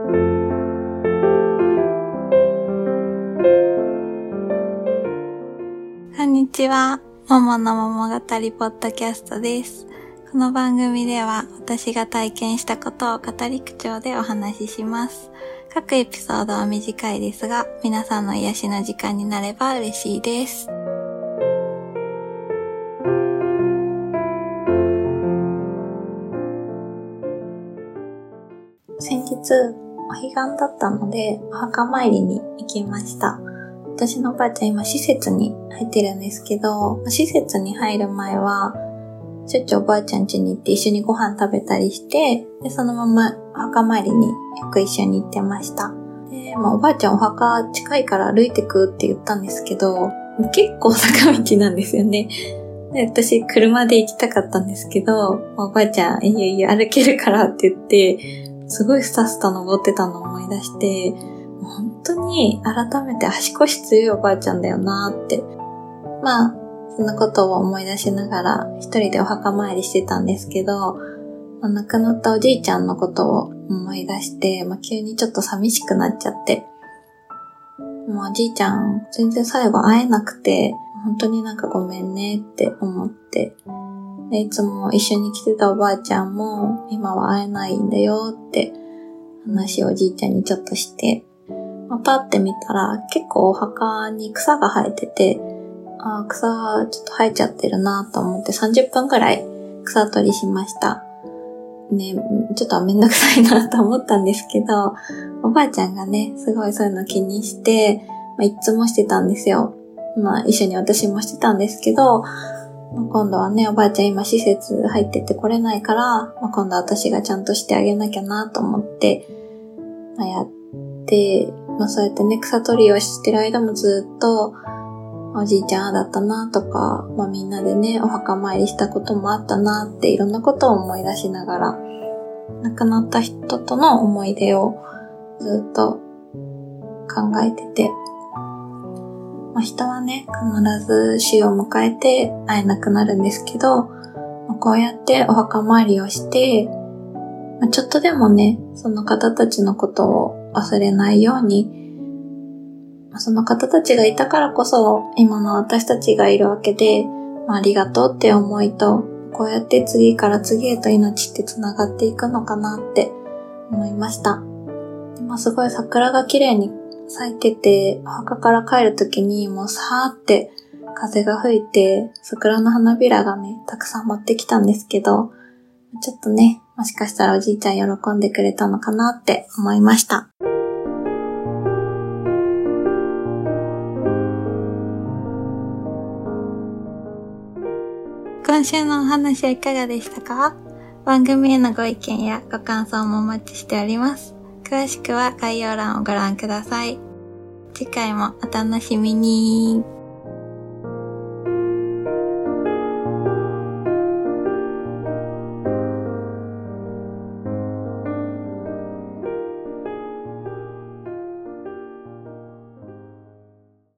こんにちは。ももの桃語りポッドキャストです。この番組では私が体験したことを語り口調でお話しします。各エピソードは短いですが、皆さんの癒しの時間になれば嬉しいです。先日、お彼岸だったので、お墓参りに行きました。私のおばあちゃん今施設に入ってるんですけど、施設に入る前は、しょっちゅうおばあちゃん家に行って一緒にご飯食べたりして、で、そのままお墓参りによく一緒に行ってました。で、まあおばあちゃんお墓近いから歩いてくって言ったんですけど、結構坂道なんですよね。で、私車で行きたかったんですけど、おばあちゃん、いよいよ歩けるからって言って、すごいスタスタ登ってたのを思い出して、本当に改めて足腰強いおばあちゃんだよなって。まあ、そんなことを思い出しながら一人でお墓参りしてたんですけど、まあ亡くなったおじいちゃんのことを思い出して、まあ、急にちょっと寂しくなっちゃって。もうおじいちゃん全然最後会えなくて、本当になんかごめんねって思って。でいつも一緒に来てたおばあちゃんも今は会えないんだよって話をおじいちゃんにちょっとして、まあ、パって見たら結構お墓に草が生えてて、あー草ちょっと生えちゃってるなと思って30分くらい草取りしました。ね、ちょっとめんどくさいなと思ったんですけど、おばあちゃんがね、すごいそういうの気にして、まあ、いつもしてたんですよ。まあ一緒に私もしてたんですけど、まあ今度はね、おばあちゃん今施設入ってて来れないから、まあ、今度は私がちゃんとしてあげなきゃなと思って、まあ、やって、まあそうやってね、草取りをしてる間もずっと、おじいちゃんだったなとか、まあみんなでね、お墓参りしたこともあったなっていろんなことを思い出しながら、亡くなった人との思い出をずっと考えてて、まあ、人はね、必ず死を迎えて会えなくなるんですけど、まあこうやってお墓参りをして、まあちょっとでもね、その方たちのことを忘れないように、まその方たちがいたからこそ、今の私たちがいるわけで、まあ、ありがとうって思いと、こうやって次から次へと命って繋がっていくのかなって思いました。でまあ、すごい桜が綺麗に咲いてて、お墓から帰るときにもうさーって風が吹いて、桜の花びらがね、たくさん持ってきたんですけど、ちょっとね、もしかしたらおじいちゃん喜んでくれたのかなって思いました。今週のお話はいかがでしたか？番組へのご意見やご感想もお待ちしております。詳しくは概要欄をご覧ください。次回もお楽しみに。